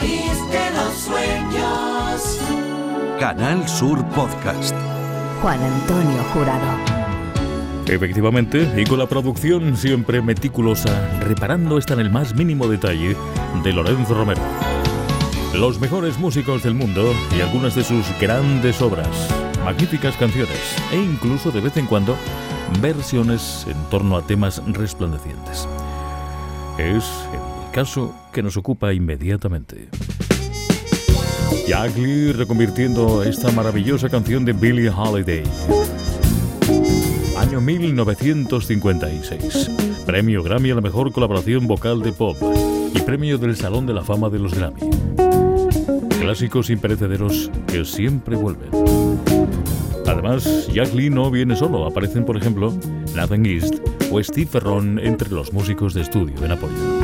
país de los sueños. Canal Sur Podcast. Juan Antonio Jurado. Efectivamente, y con la producción siempre meticulosa, reparando hasta en el más mínimo detalle de Lorenzo Romero. Los mejores músicos del mundo y algunas de sus grandes obras, magníficas canciones e incluso de vez en cuando versiones en torno a temas resplandecientes. Es el caso que nos ocupa inmediatamente. Jack Lee reconvirtiendo esta maravillosa canción de Billie Holiday. Año 1956. Premio Grammy a la mejor colaboración vocal de pop y premio del Salón de la Fama de los Grammy. Clásicos imperecederos que siempre vuelven. Además, Jack Lee no viene solo, aparecen por ejemplo Nathan East o Steve Ferron entre los músicos de estudio en apoyo.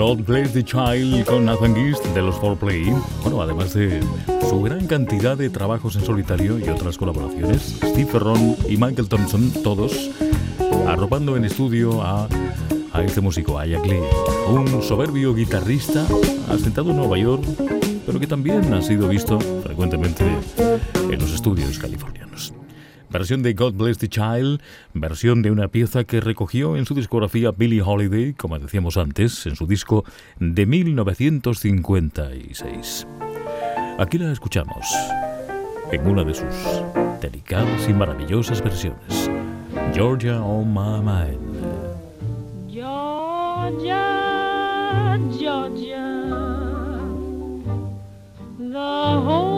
God Bless the Child con Nathan Gist de los 4Play. Bueno, además de su gran cantidad de trabajos en solitario y otras colaboraciones, Steve Ferron y Michael Thompson, todos arropando en estudio a, este músico, a Jack Lee, un soberbio guitarrista asentado en Nueva York, pero que también ha sido visto frecuentemente en los estudios californianos. Versión de God Bless the Child, versión de una pieza que recogió en su discografía Billie Holiday, como decíamos antes, en su disco de 1956. Aquí la escuchamos en una de sus delicadas y maravillosas versiones. Georgia on my mind. Georgia, Georgia, the whole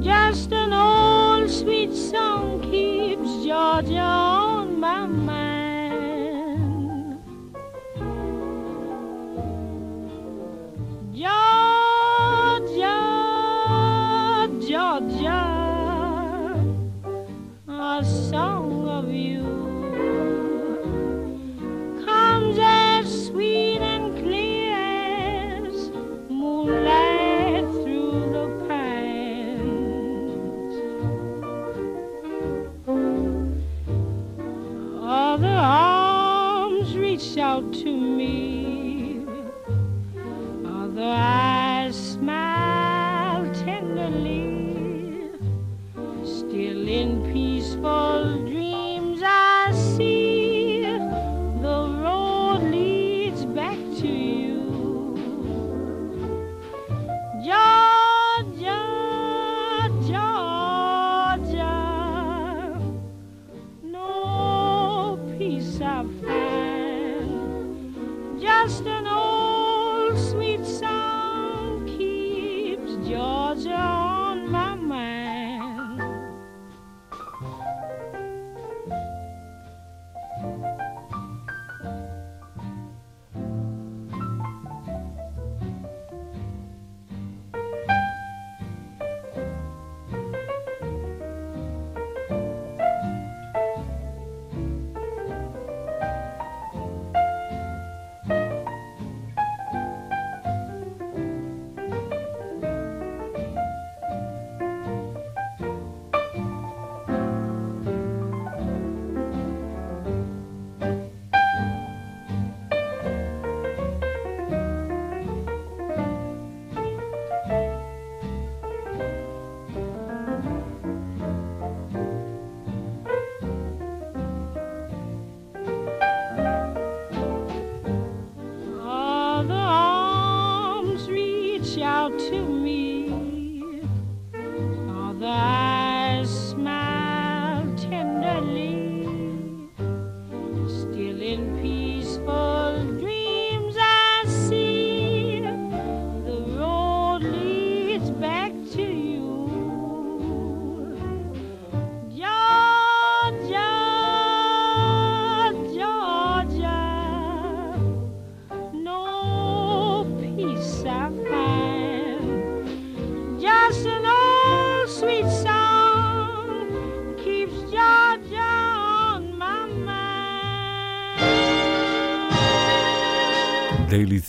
just an old sweet song keeps Georgia on just an old.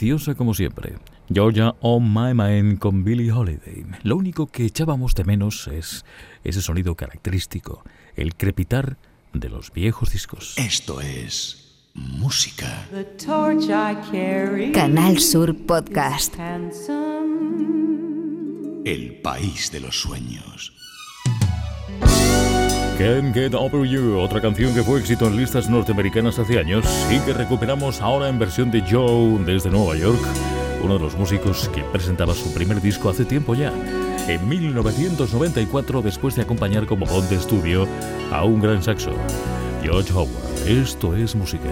Deliciosa como siempre. Georgia on My Mind con Billie Holiday. Lo único que echábamos de menos es ese sonido característico, el crepitar de los viejos discos. Esto es música. The torch I carry. Canal Sur Podcast. El país de los sueños. Can't Get Over You, otra canción que fue éxito en listas norteamericanas hace años y que recuperamos ahora en versión de Joe desde Nueva York, uno de los músicos que presentaba su primer disco hace tiempo ya, en 1994 después de acompañar como voz de estudio a un gran saxo, George Howard. Esto es música.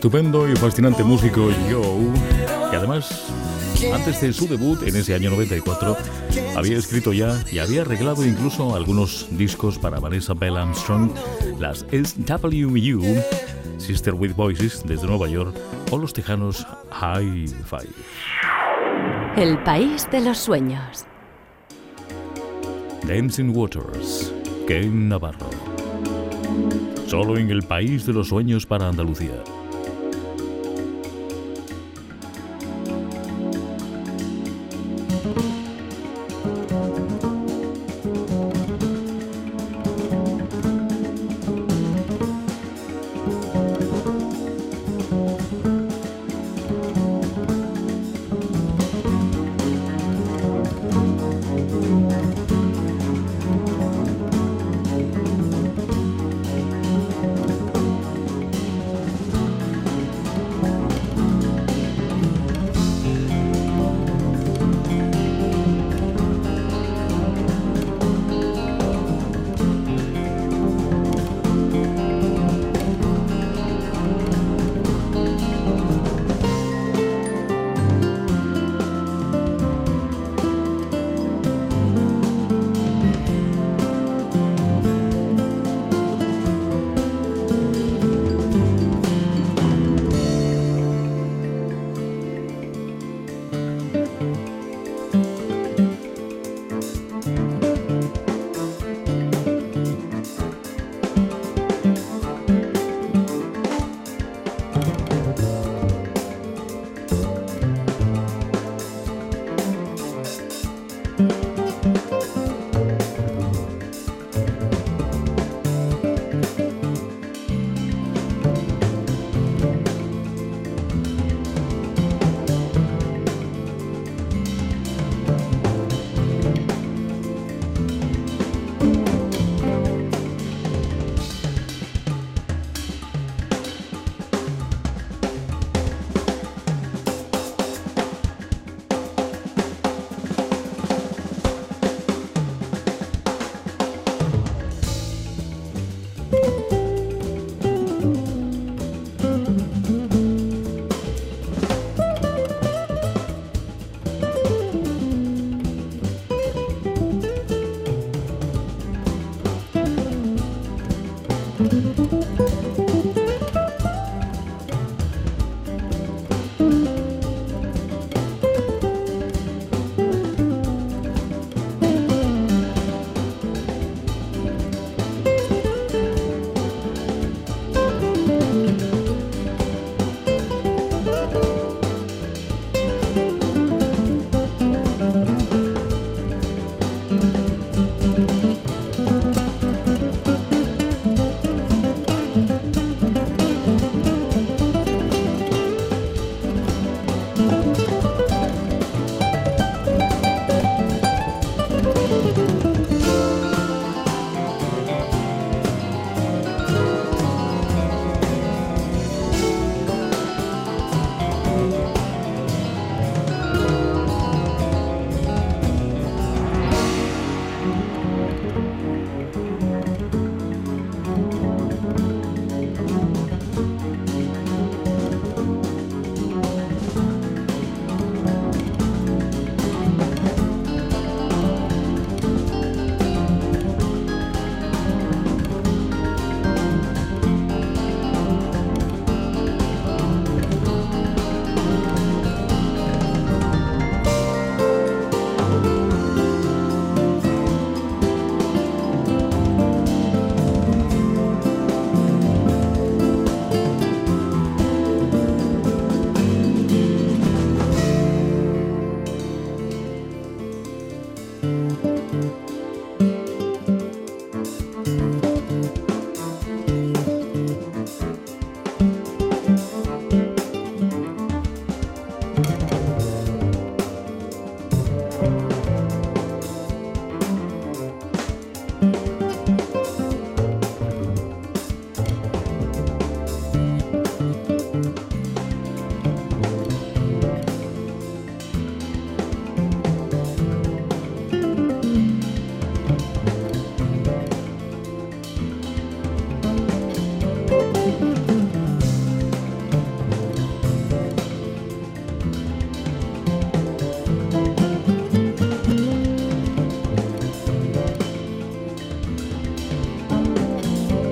Estupendo y fascinante músico Joe, que además, antes de su debut en ese año 94, había escrito ya y había arreglado incluso algunos discos para Vanessa Bell Armstrong, las SWU, Sister with Voices desde Nueva York, o los tejanos High Five. El país de los sueños. Dancing Waters, Ken Navarro. Solo en el país de los sueños para Andalucía.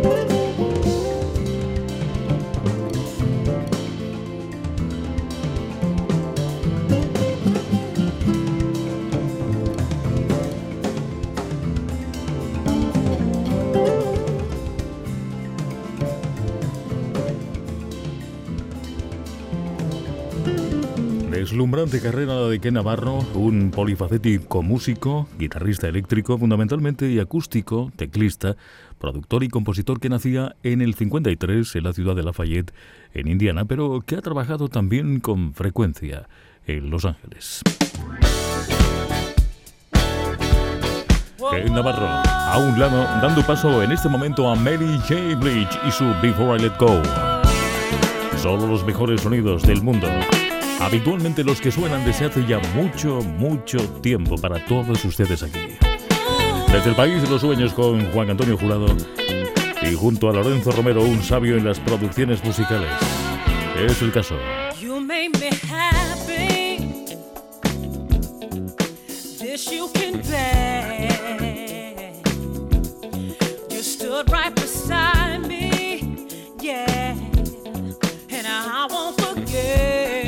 Thank you. Deslumbrante carrera de Ken Navarro, un polifacético músico, guitarrista eléctrico fundamentalmente y acústico, teclista, productor y compositor que nacía en el 53 en la ciudad de Lafayette, en Indiana, pero que ha trabajado también con frecuencia en Los Ángeles. Ken Navarro, a un lado, dando paso en este momento a Mary J. Blige y su Before I Let Go. Solo los mejores sonidos del mundo. Habitualmente los que suenan desde hace ya mucho, mucho tiempo para todos ustedes aquí. Desde el país de los sueños con Juan Antonio Jurado y junto a Lorenzo Romero, un sabio en las producciones musicales. Es el caso. You made me happy. This you can. You stood right beside me, and I won't forget.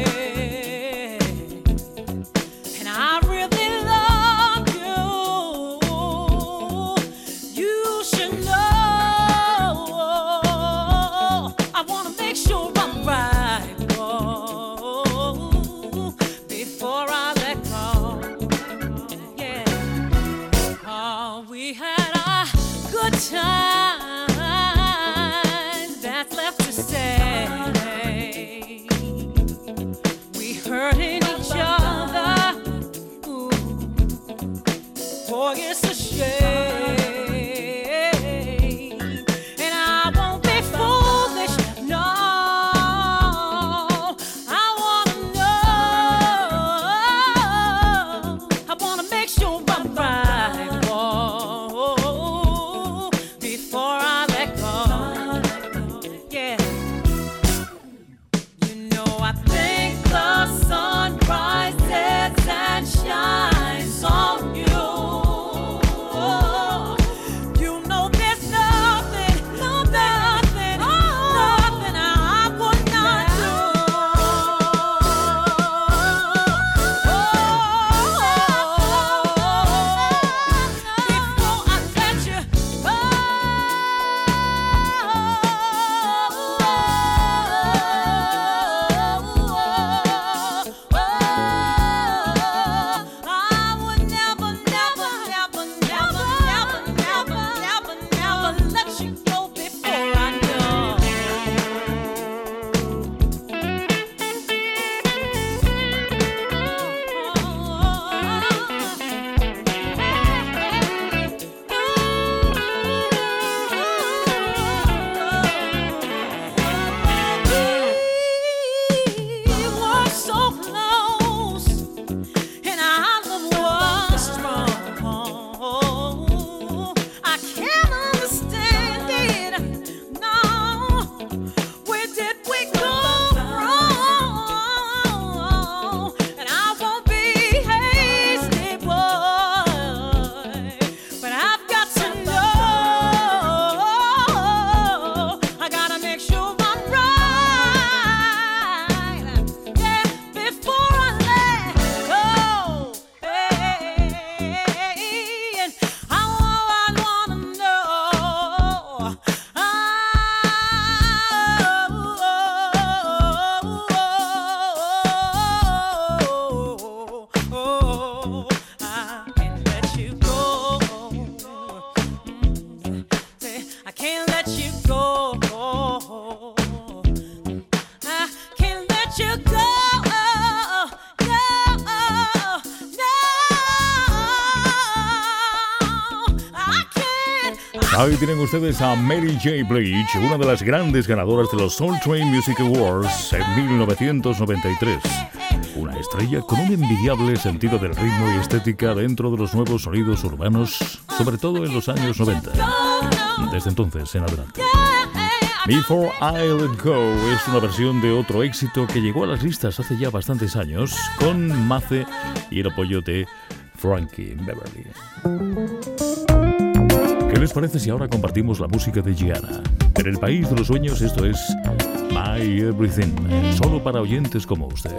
Tienen ustedes a Mary J. Blige, una de las grandes ganadoras de los Soul Train Music Awards en 1993. Una estrella con un envidiable sentido del ritmo y estética dentro de los nuevos sonidos urbanos, sobre todo en los años 90. Desde entonces en adelante. Before I Let Go es una versión de otro éxito que llegó a las listas hace ya bastantes años con Mace y el apoyo de Frankie Beverly. ¿Qué les parece si ahora compartimos la música de Gianna? En el país de los sueños esto es My Everything, solo para oyentes como usted.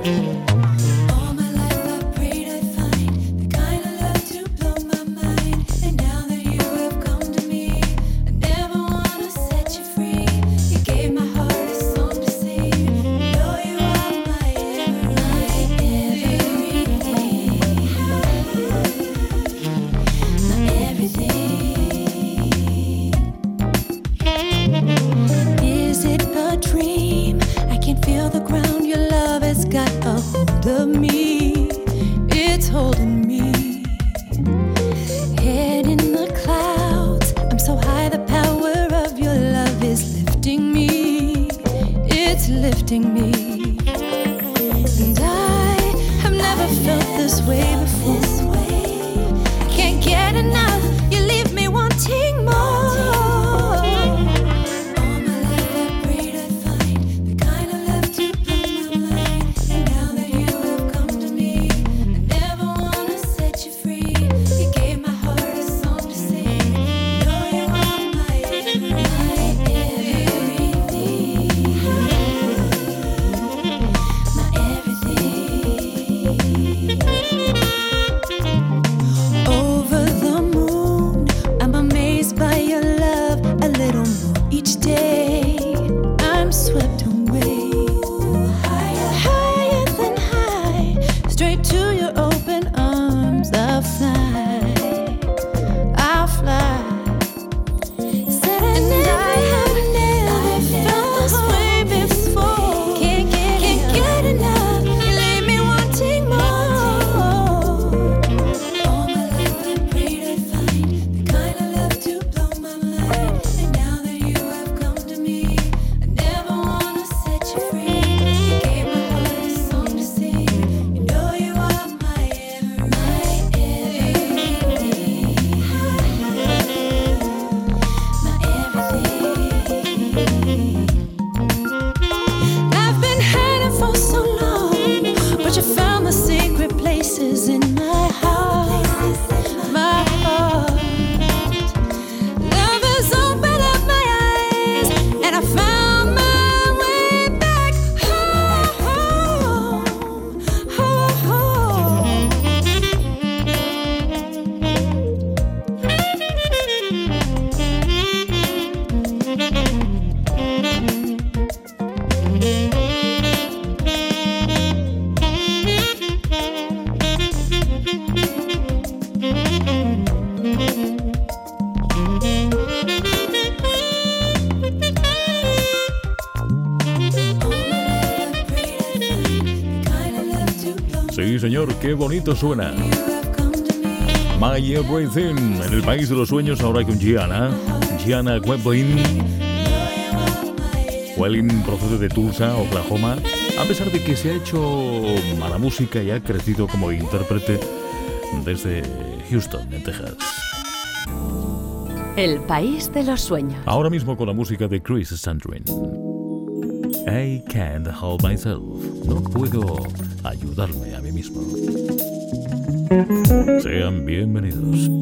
Sí, señor, qué bonito suena. My Everything, en el país de los sueños, ahora hay con Gianna. Gianna Weblin. Weblin procede de Tulsa, Oklahoma. A pesar de que se ha hecho mala música y ha crecido como intérprete desde Houston, en Texas. El país de los sueños. Ahora mismo con la música de Chris Sandrin. I can't help myself. No puedo ayudarme. Sean bienvenidos.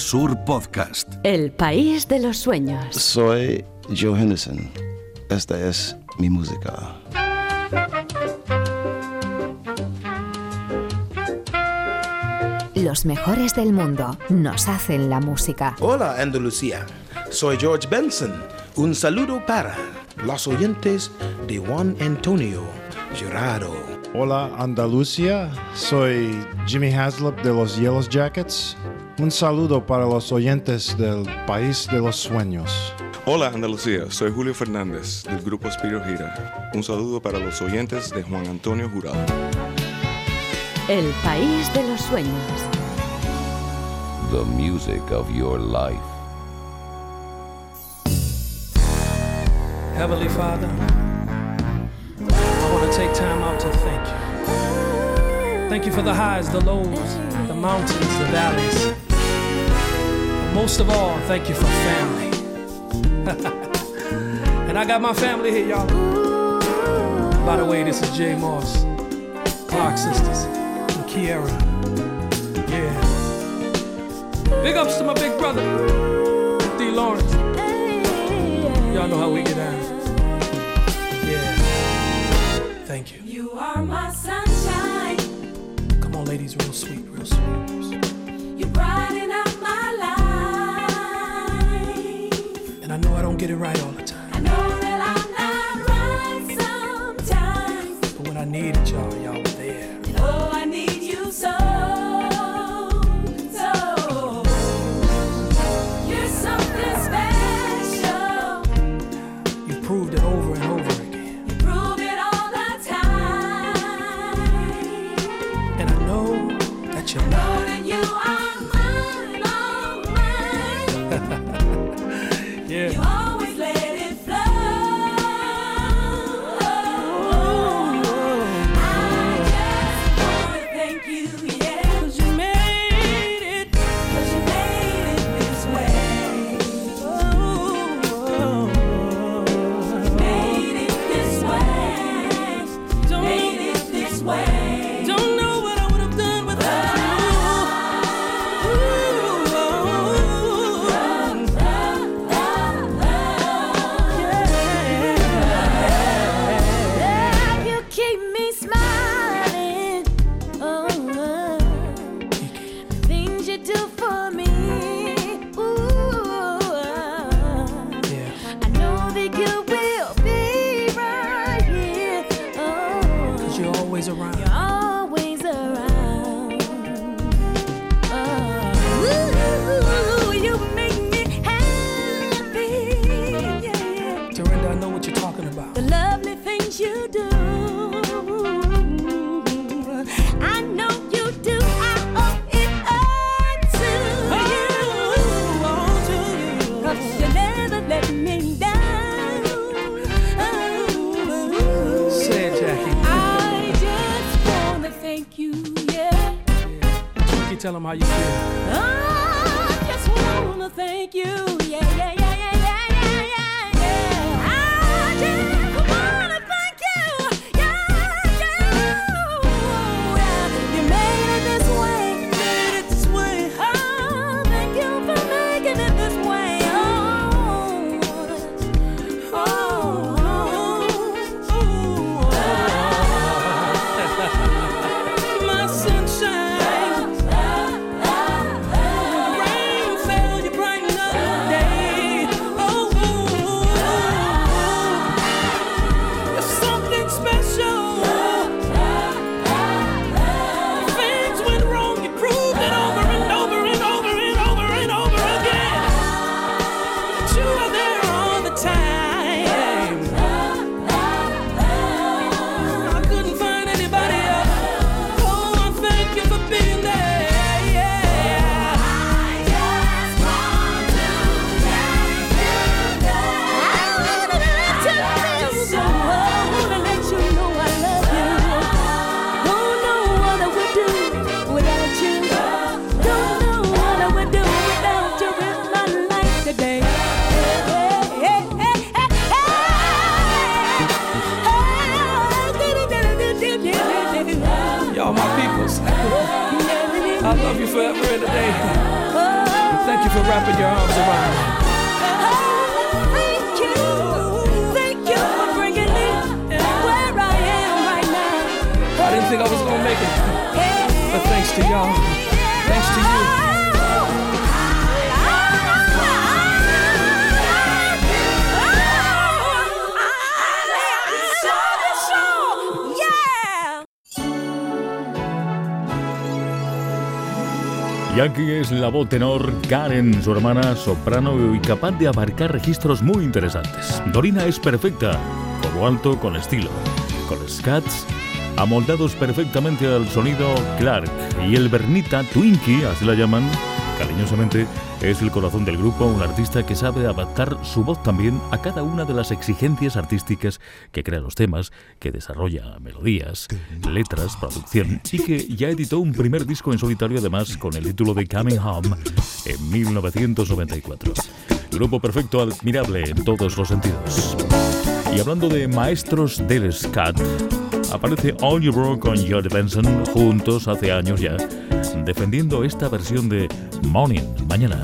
Canal Sur Podcast. El país de los sueños. Soy Joe Henderson. Esta es mi música. Los mejores del mundo nos hacen la música. Hola Andalucía, soy George Benson. Un saludo para los oyentes de Juan Antonio Jurado. Hola Andalucía, soy Jimmy Haslip de los Yellow Jackets. Un saludo para los oyentes del País de los Sueños. Hola Andalucía, soy Julio Fernández del grupo Spiro Gira. Un saludo para los oyentes de Juan Antonio Jurado. El país de los sueños. The music of your life. Heavenly Father, I want to take time out to thank you. Thank you for the highs, the lows, the mountains, the valleys. Most of all, thank you for family. and I got my family here, y'all. By the way, this is Jay Moss, Clark Sisters, and Kiera. Yeah. Big ups to my big brother, D. Lawrence. Y'all know how we get down. Yeah. Thank you. You are my sunshine. Come on, ladies, real sweet, real sweet. Real sweet. You brighten up get it right all the time. I know that I'm not right sometimes. But when I needed y'all, y'all thank you, yeah. yeah. You tell them how you feel. I just wanna thank you, yeah, yeah, yeah, yeah, yeah, yeah, yeah. I just thanks to you. Y aquí es la voz tenor Karen, su hermana soprano y capaz de abarcar registros muy interesantes. Dorina es perfecta, como alto con estilo, con scats amoldados perfectamente al sonido Clark y el Bernita Twinkie, así la llaman cariñosamente, es el corazón del grupo, un artista que sabe adaptar su voz también a cada una de las exigencias artísticas que crea los temas, que desarrolla melodías, letras, producción y que ya editó un primer disco en solitario además con el título de Coming Home en 1994. Grupo perfecto, admirable en todos los sentidos. Y hablando de maestros del scat, aparece Broke con George Benson juntos hace años ya, defendiendo esta versión de Morning, mañana.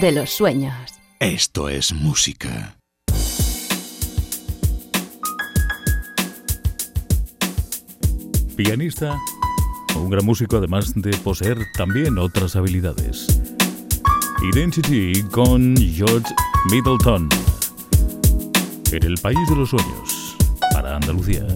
De los sueños. Esto es música. Pianista, un gran músico además de poseer también otras habilidades. Identity con George Middleton. En el país de los sueños, para Andalucía.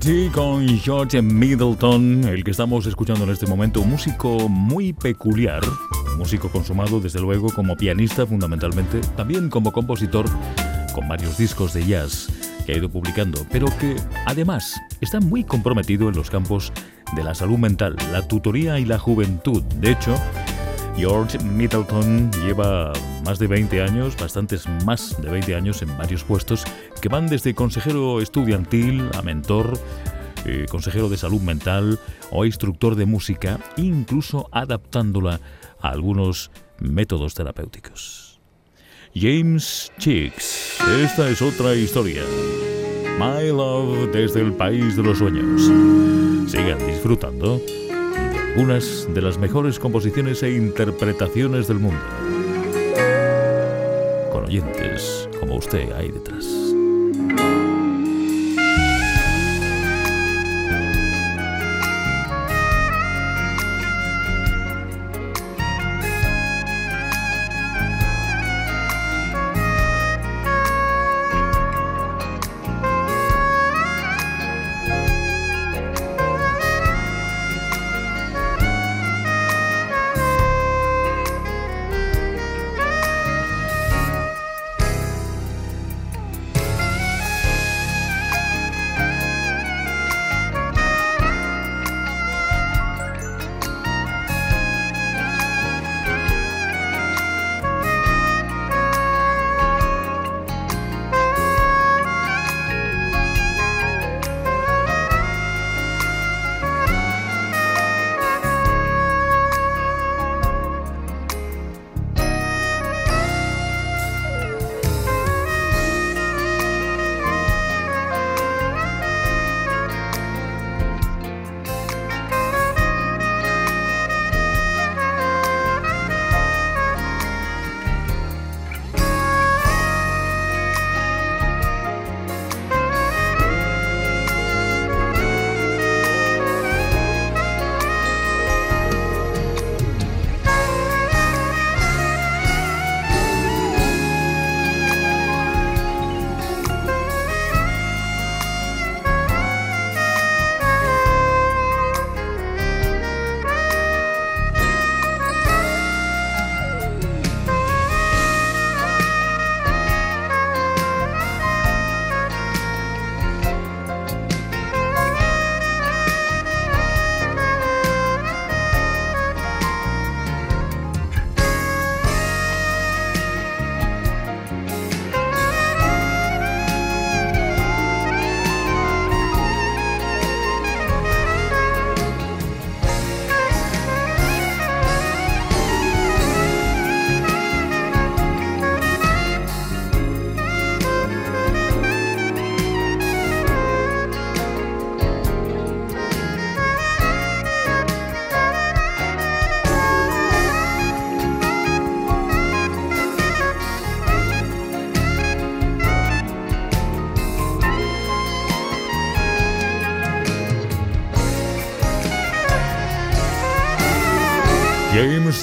Identity con George Middleton, el que estamos escuchando en este momento, un músico muy peculiar, un músico consumado desde luego como pianista fundamentalmente, también como compositor con varios discos de jazz que ha ido publicando, pero que además está muy comprometido en los campos de la salud mental, la tutoría y la juventud. De hecho, George Middleton lleva más de 20 años, bastantes más de 20 años en varios puestos que van desde consejero estudiantil a mentor, eh, consejero de salud mental o instructor de música, incluso adaptándola a algunos métodos terapéuticos. James Chicks, esta es otra historia. My Love desde el país de los sueños. Sigan disfrutando de algunas de las mejores composiciones e interpretaciones del mundo. Como usted ahí detrás.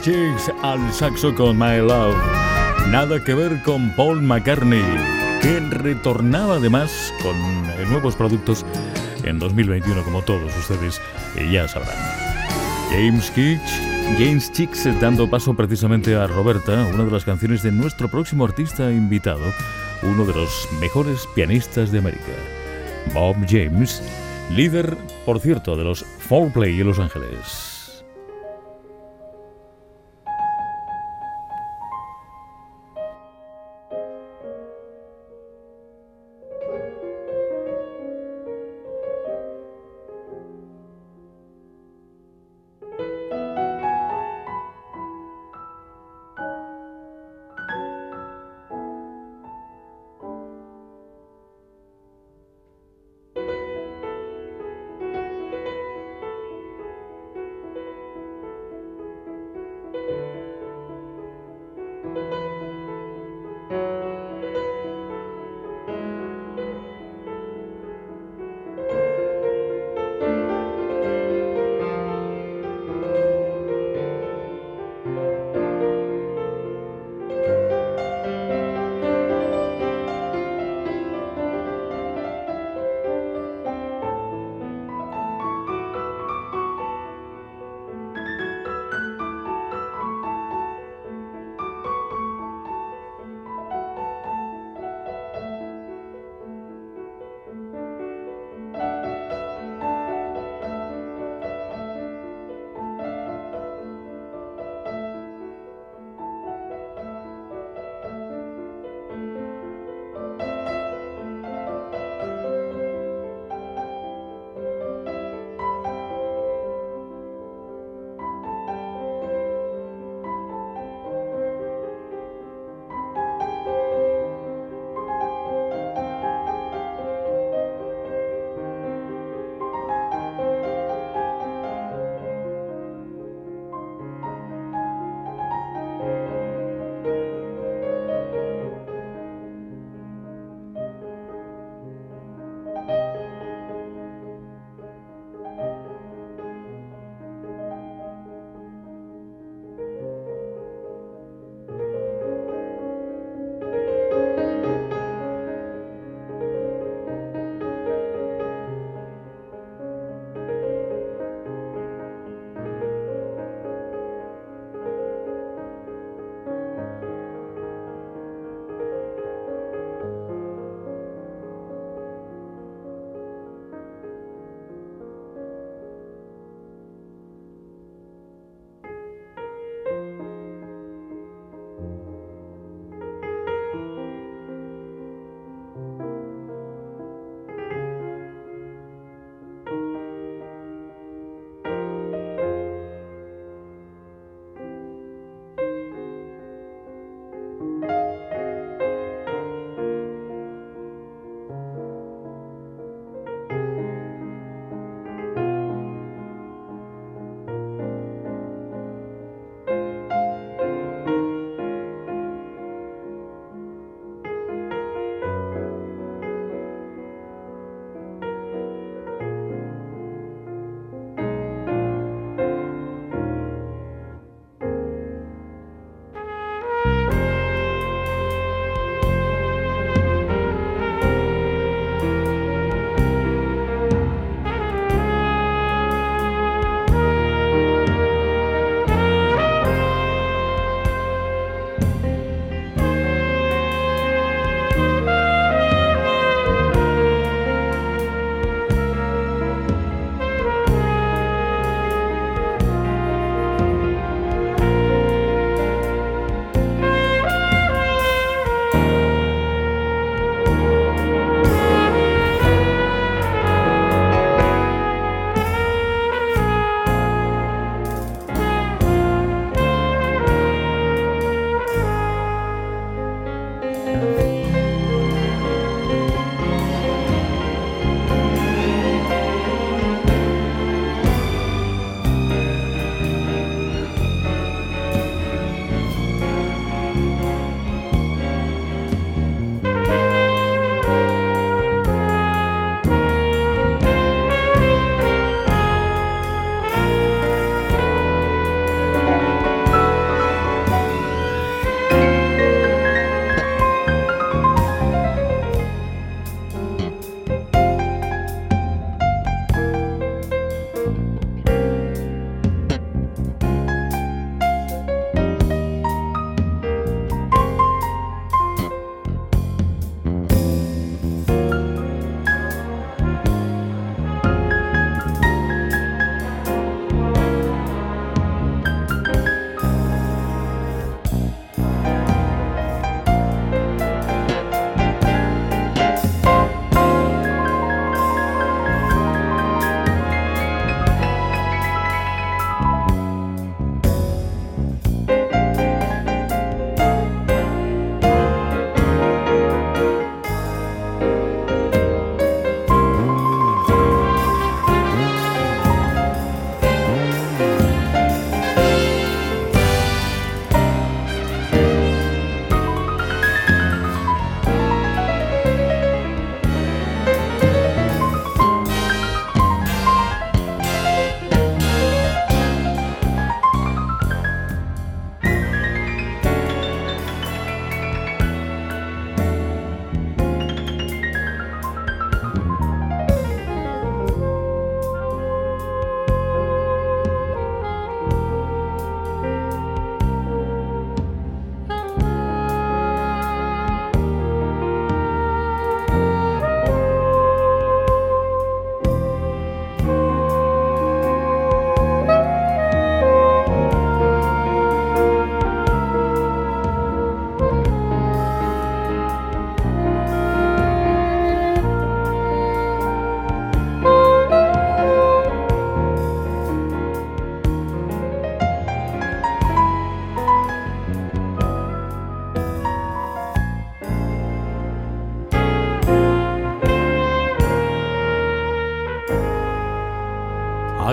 Chicks al saxo con My Love. Nada que ver con Paul McCartney, que retornaba además con eh, nuevos productos en 2021, como todos ustedes eh, ya sabrán. James Chicks, James Chicks eh, dando paso precisamente a Roberta, una de las canciones de nuestro próximo artista invitado, uno de los mejores pianistas de América, Bob James, líder, por cierto, de los Fourplay en Los Ángeles.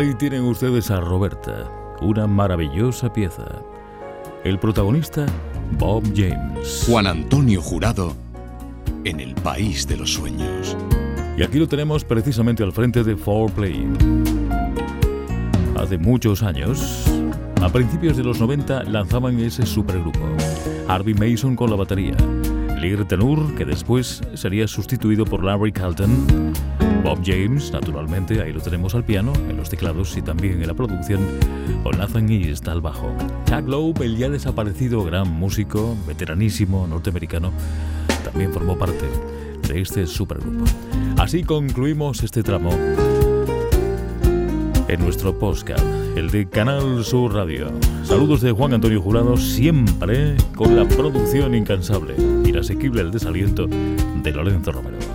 Ahí tienen ustedes a Roberta, una maravillosa pieza. El protagonista, Bob James. Juan Antonio Jurado en el país de los sueños. Y aquí lo tenemos precisamente al frente de 4Play. Hace muchos años, a principios de los 90, lanzaban ese supergrupo. Harvey Mason con la batería, Lear Tenur, que después sería sustituido por Larry Carlton, Bob James, naturalmente, ahí lo tenemos al piano, en los teclados y también en la producción, o Nathan East al bajo. Chuck Loeb, el ya desaparecido gran músico, veteranísimo norteamericano, también formó parte de este supergrupo. Así concluimos este tramo en nuestro podcast, el de Canal Sur Radio. Saludos de Juan Antonio Jurado, siempre con la producción incansable, inasequible el desaliento de Lorenzo Romero.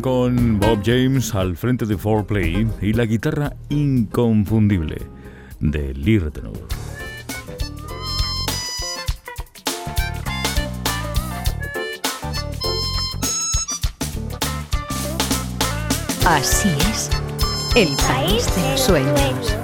Con Bob James al frente de 4Play y la guitarra inconfundible de Lee Retenour. Así es, el país de los sueños.